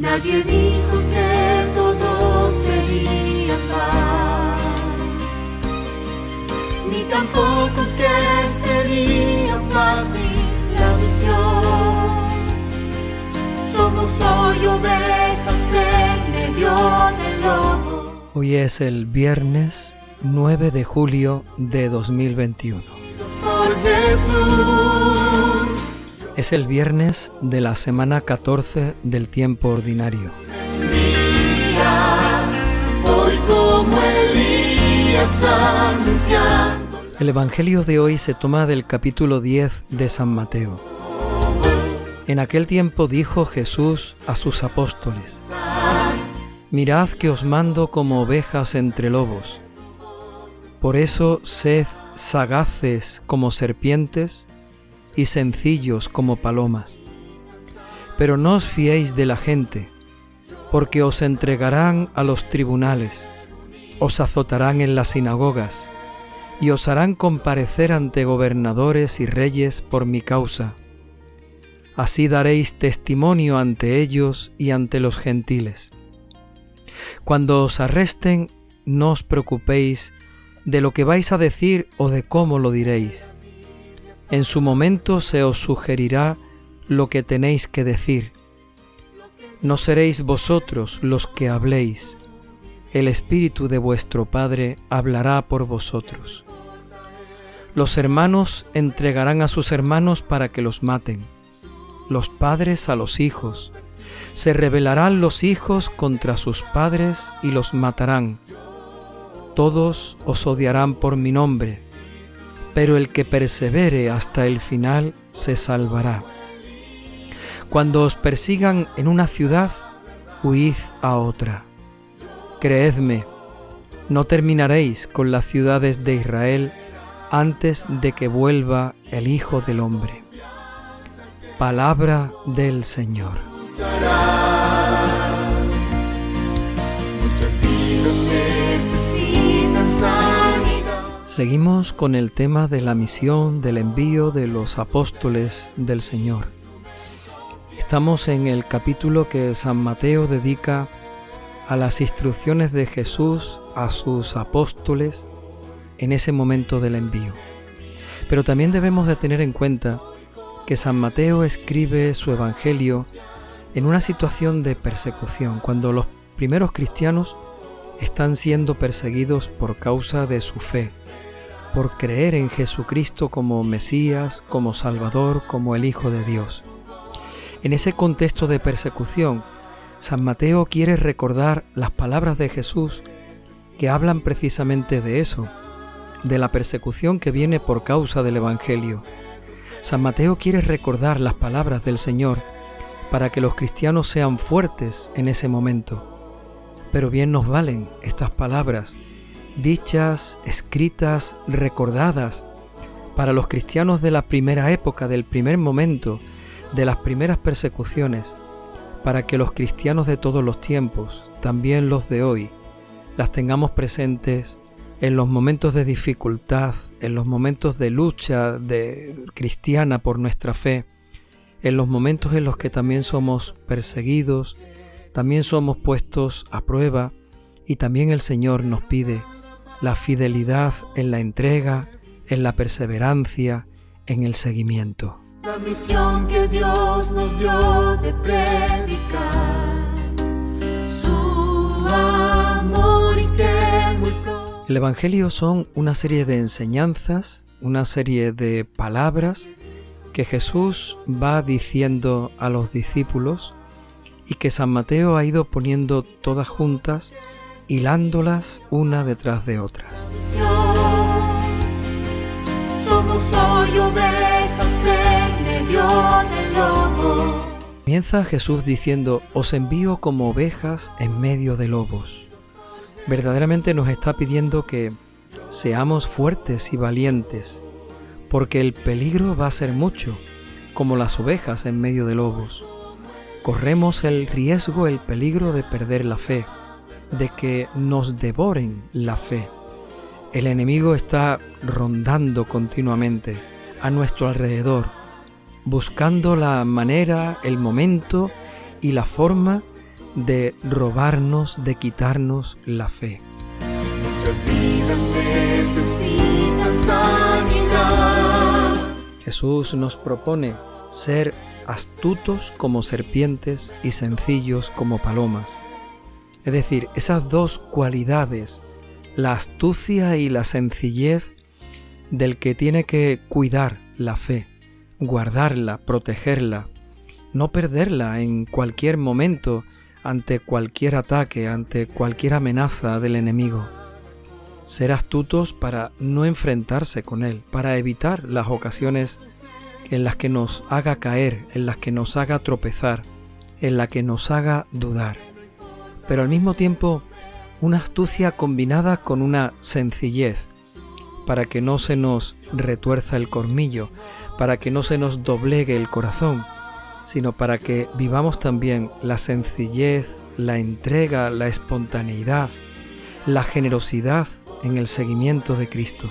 Nadie dijo que todo sería paz, ni tampoco que sería fácil la visión. Somos hoy ovejas en medio del lobo. Hoy es el viernes 9 de julio de 2021. Por Jesús. Es el viernes de la semana 14 del tiempo ordinario. El Evangelio de hoy se toma del capítulo 10 de San Mateo. En aquel tiempo dijo Jesús a sus apóstoles, Mirad que os mando como ovejas entre lobos. Por eso sed sagaces como serpientes y sencillos como palomas. Pero no os fiéis de la gente, porque os entregarán a los tribunales, os azotarán en las sinagogas, y os harán comparecer ante gobernadores y reyes por mi causa. Así daréis testimonio ante ellos y ante los gentiles. Cuando os arresten, no os preocupéis de lo que vais a decir o de cómo lo diréis en su momento se os sugerirá lo que tenéis que decir. No seréis vosotros los que habléis, el Espíritu de vuestro Padre hablará por vosotros. Los hermanos entregarán a sus hermanos para que los maten, los padres a los hijos. Se rebelarán los hijos contra sus padres y los matarán. Todos os odiarán por mi nombre pero el que persevere hasta el final se salvará. Cuando os persigan en una ciudad, huid a otra. Creedme, no terminaréis con las ciudades de Israel antes de que vuelva el Hijo del Hombre. Palabra del Señor. Seguimos con el tema de la misión, del envío de los apóstoles del Señor. Estamos en el capítulo que San Mateo dedica a las instrucciones de Jesús a sus apóstoles en ese momento del envío. Pero también debemos de tener en cuenta que San Mateo escribe su Evangelio en una situación de persecución, cuando los primeros cristianos están siendo perseguidos por causa de su fe, por creer en Jesucristo como Mesías, como Salvador, como el Hijo de Dios. En ese contexto de persecución, San Mateo quiere recordar las palabras de Jesús que hablan precisamente de eso, de la persecución que viene por causa del Evangelio. San Mateo quiere recordar las palabras del Señor para que los cristianos sean fuertes en ese momento. Pero bien nos valen estas palabras dichas, escritas, recordadas para los cristianos de la primera época, del primer momento, de las primeras persecuciones, para que los cristianos de todos los tiempos, también los de hoy, las tengamos presentes en los momentos de dificultad, en los momentos de lucha de cristiana por nuestra fe, en los momentos en los que también somos perseguidos, también somos puestos a prueba y también el Señor nos pide la fidelidad en la entrega, en la perseverancia, en el seguimiento. La misión que Dios nos dio de predicar su amor y que muy pronto... El Evangelio son una serie de enseñanzas, una serie de palabras que Jesús va diciendo a los discípulos y que San Mateo ha ido poniendo todas juntas hilándolas una detrás de otras. Somos hoy ovejas en medio del lobo. Comienza Jesús diciendo, os envío como ovejas en medio de lobos. Verdaderamente nos está pidiendo que seamos fuertes y valientes, porque el peligro va a ser mucho, como las ovejas en medio de lobos. Corremos el riesgo, el peligro de perder la fe de que nos devoren la fe. El enemigo está rondando continuamente a nuestro alrededor, buscando la manera, el momento y la forma de robarnos, de quitarnos la fe. Muchas vidas necesitan sanidad. Jesús nos propone ser astutos como serpientes y sencillos como palomas. Es decir, esas dos cualidades, la astucia y la sencillez del que tiene que cuidar la fe, guardarla, protegerla, no perderla en cualquier momento ante cualquier ataque, ante cualquier amenaza del enemigo. Ser astutos para no enfrentarse con él, para evitar las ocasiones en las que nos haga caer, en las que nos haga tropezar, en las que nos haga dudar. Pero al mismo tiempo, una astucia combinada con una sencillez, para que no se nos retuerza el cormillo, para que no se nos doblegue el corazón, sino para que vivamos también la sencillez, la entrega, la espontaneidad, la generosidad en el seguimiento de Cristo,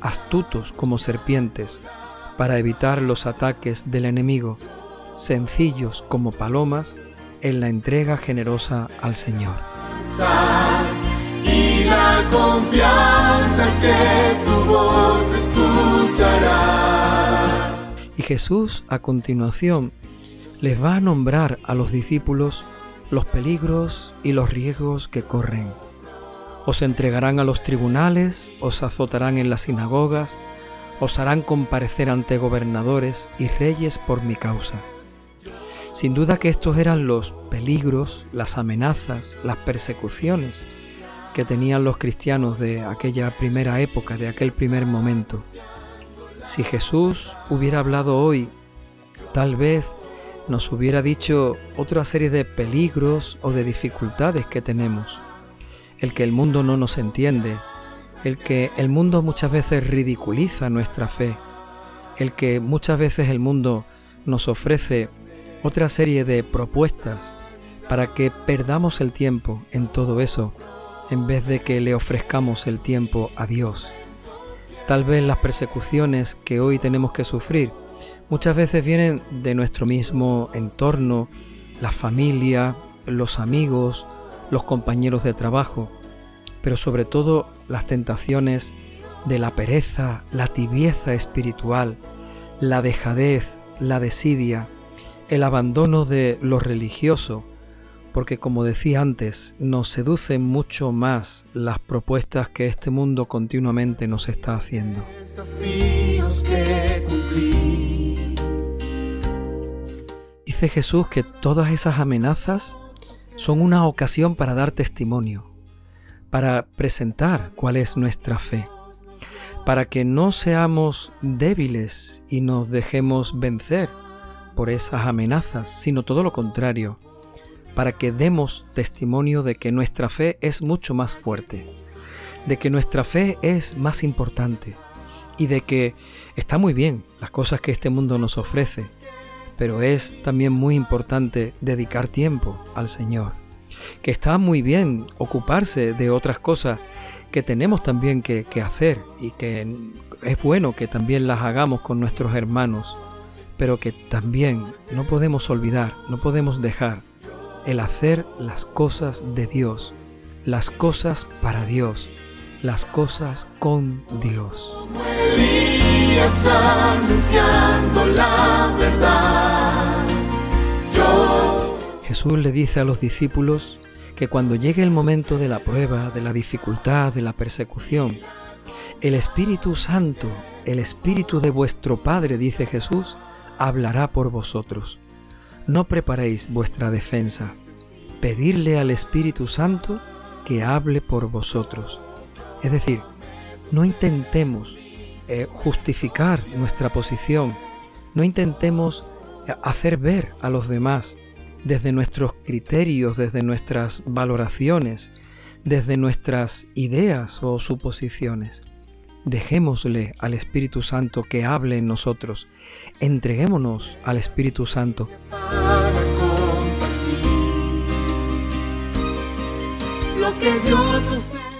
astutos como serpientes, para evitar los ataques del enemigo, sencillos como palomas en la entrega generosa al Señor. Y la confianza que tu voz escuchará. Y Jesús a continuación les va a nombrar a los discípulos los peligros y los riesgos que corren. Os entregarán a los tribunales, os azotarán en las sinagogas, os harán comparecer ante gobernadores y reyes por mi causa. Sin duda que estos eran los peligros, las amenazas, las persecuciones que tenían los cristianos de aquella primera época, de aquel primer momento. Si Jesús hubiera hablado hoy, tal vez nos hubiera dicho otra serie de peligros o de dificultades que tenemos. El que el mundo no nos entiende, el que el mundo muchas veces ridiculiza nuestra fe, el que muchas veces el mundo nos ofrece otra serie de propuestas para que perdamos el tiempo en todo eso en vez de que le ofrezcamos el tiempo a Dios. Tal vez las persecuciones que hoy tenemos que sufrir muchas veces vienen de nuestro mismo entorno, la familia, los amigos, los compañeros de trabajo, pero sobre todo las tentaciones de la pereza, la tibieza espiritual, la dejadez, la desidia, el abandono de lo religioso, porque como decía antes, nos seducen mucho más las propuestas que este mundo continuamente nos está haciendo. Dice Jesús que todas esas amenazas son una ocasión para dar testimonio, para presentar cuál es nuestra fe, para que no seamos débiles y nos dejemos vencer por esas amenazas, sino todo lo contrario, para que demos testimonio de que nuestra fe es mucho más fuerte, de que nuestra fe es más importante y de que está muy bien las cosas que este mundo nos ofrece, pero es también muy importante dedicar tiempo al Señor que está muy bien ocuparse de otras cosas que tenemos también que, hacer y que es bueno que también las hagamos con nuestros hermanos, pero que también no podemos olvidar, no podemos dejar el hacer las cosas de Dios, las cosas para Dios, las cosas con Dios. Jesús le dice a los discípulos que cuando llegue el momento de la prueba, de la dificultad, de la persecución, el Espíritu Santo, el Espíritu de vuestro Padre, dice Jesús, hablará por vosotros. No preparéis vuestra defensa. Pedirle al Espíritu Santo que hable por vosotros. Es decir, no intentemos eh, justificar nuestra posición, no intentemos eh, hacer ver a los demás desde nuestros criterios, desde nuestras valoraciones, desde nuestras ideas o suposiciones. Dejémosle al Espíritu Santo que hable en nosotros. Entreguémonos al Espíritu Santo.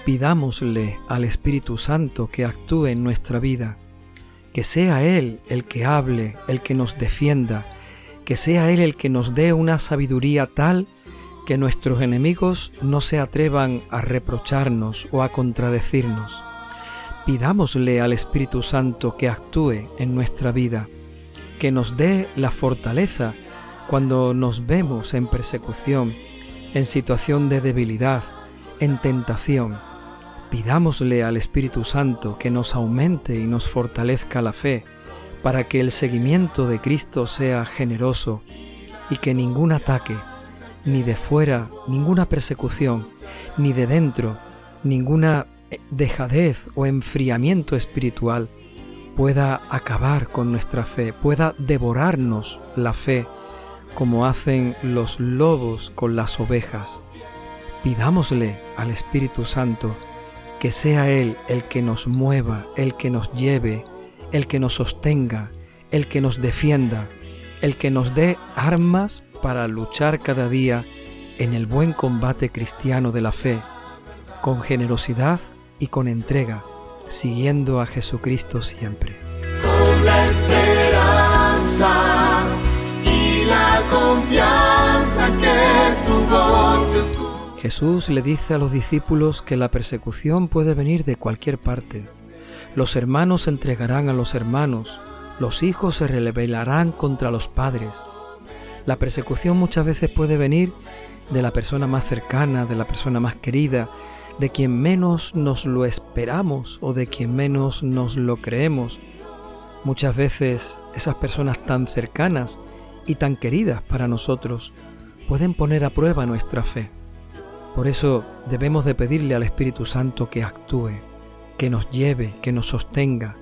Pidámosle al Espíritu Santo que actúe en nuestra vida, que sea Él el que hable, el que nos defienda, que sea Él el que nos dé una sabiduría tal que nuestros enemigos no se atrevan a reprocharnos o a contradecirnos. Pidámosle al Espíritu Santo que actúe en nuestra vida, que nos dé la fortaleza cuando nos vemos en persecución, en situación de debilidad, en tentación. Pidámosle al Espíritu Santo que nos aumente y nos fortalezca la fe, para que el seguimiento de Cristo sea generoso y que ningún ataque, ni de fuera, ninguna persecución, ni de dentro, ninguna dejadez o enfriamiento espiritual pueda acabar con nuestra fe, pueda devorarnos la fe, como hacen los lobos con las ovejas. Pidámosle al Espíritu Santo que sea Él el que nos mueva, el que nos lleve, el que nos sostenga, el que nos defienda, el que nos dé armas para luchar cada día en el buen combate cristiano de la fe, con generosidad y con entrega, siguiendo a Jesucristo siempre. Con la esperanza y la confianza que tu voz Jesús le dice a los discípulos que la persecución puede venir de cualquier parte. Los hermanos se entregarán a los hermanos, los hijos se rebelarán contra los padres. La persecución muchas veces puede venir de la persona más cercana, de la persona más querida, de quien menos nos lo esperamos o de quien menos nos lo creemos. Muchas veces esas personas tan cercanas y tan queridas para nosotros pueden poner a prueba nuestra fe. Por eso debemos de pedirle al Espíritu Santo que actúe, que nos lleve, que nos sostenga,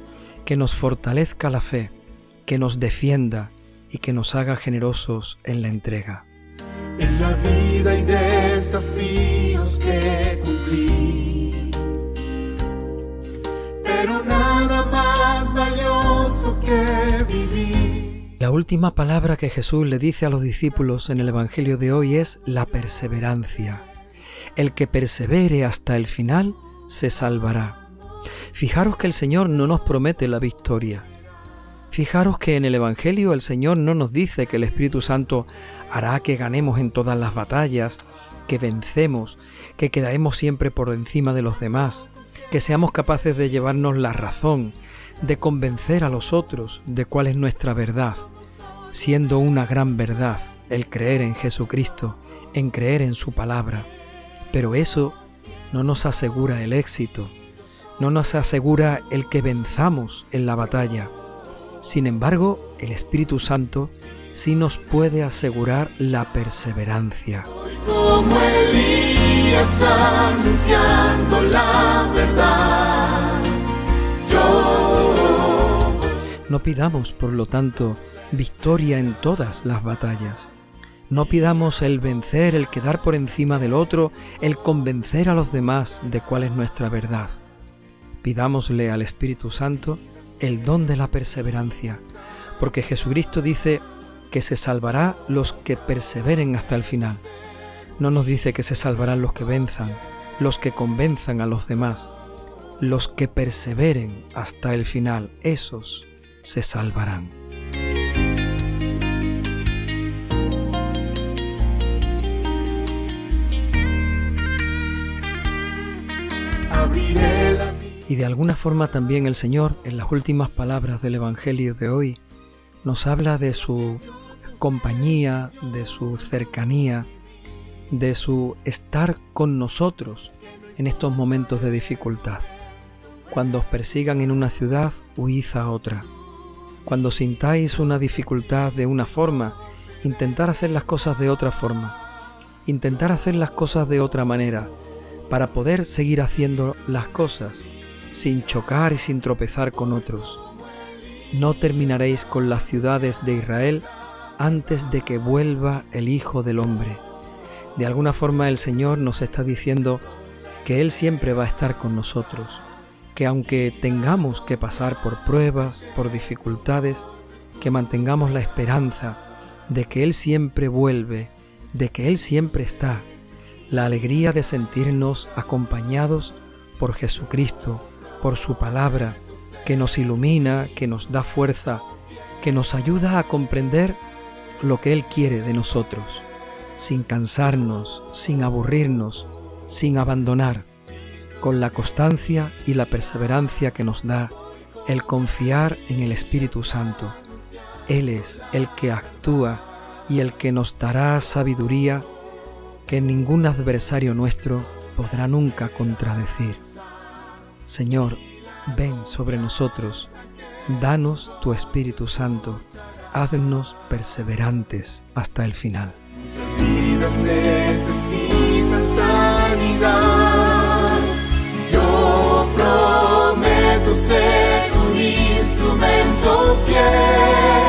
que nos fortalezca la fe, que nos defienda y que nos haga generosos en la entrega. En la vida hay desafíos que cumplir, pero nada más valioso que vivir. La última palabra que Jesús le dice a los discípulos en el Evangelio de hoy es la perseverancia. El que persevere hasta el final se salvará. Fijaros que el Señor no nos promete la victoria, Fijaros que en el Evangelio el Señor no nos dice que el Espíritu Santo hará que ganemos en todas las batallas, que vencemos, que quedaremos siempre por encima de los demás, que seamos capaces de llevarnos la razón, de convencer a los otros de cuál es nuestra verdad, siendo una gran verdad el creer en Jesucristo, en creer en su palabra. Pero eso no nos asegura el éxito, no nos asegura el que venzamos en la batalla sin embargo, el Espíritu Santo sí nos puede asegurar la perseverancia. Como Elías anunciando la verdad, yo... No pidamos, por lo tanto, victoria en todas las batallas. No pidamos el vencer, el quedar por encima del otro, el convencer a los demás de cuál es nuestra verdad. Pidámosle al Espíritu Santo el don de la perseverancia, porque Jesucristo dice que se salvará los que perseveren hasta el final. No nos dice que se salvarán los que venzan, los que convenzan a los demás. Los que perseveren hasta el final, esos se salvarán. Y de alguna forma también el Señor, en las últimas palabras del Evangelio de hoy, nos habla de su compañía, de su cercanía, de su estar con nosotros en estos momentos de dificultad. Cuando os persigan en una ciudad, huid a otra. Cuando sintáis una dificultad de una forma, intentar hacer las cosas de otra forma. Intentar hacer las cosas de otra manera para poder seguir haciendo las cosas sin chocar y sin tropezar con otros. No terminaréis con las ciudades de Israel antes de que vuelva el Hijo del Hombre. De alguna forma el Señor nos está diciendo que Él siempre va a estar con nosotros, que aunque tengamos que pasar por pruebas, por dificultades, que mantengamos la esperanza de que Él siempre vuelve, de que Él siempre está, la alegría de sentirnos acompañados por Jesucristo, por su palabra, que nos ilumina, que nos da fuerza, que nos ayuda a comprender lo que Él quiere de nosotros. sin cansarnos, sin aburrirnos, sin abandonar, con la constancia y la perseverancia que nos da el confiar en el Espíritu Santo. Él es el que actúa y el que nos dará sabiduría que ningún adversario nuestro podrá nunca contradecir. Señor, ven sobre nosotros, danos tu Espíritu Santo, haznos perseverantes hasta el final. Muchas vidas necesitan sanidad. Yo prometo ser un instrumento fiel.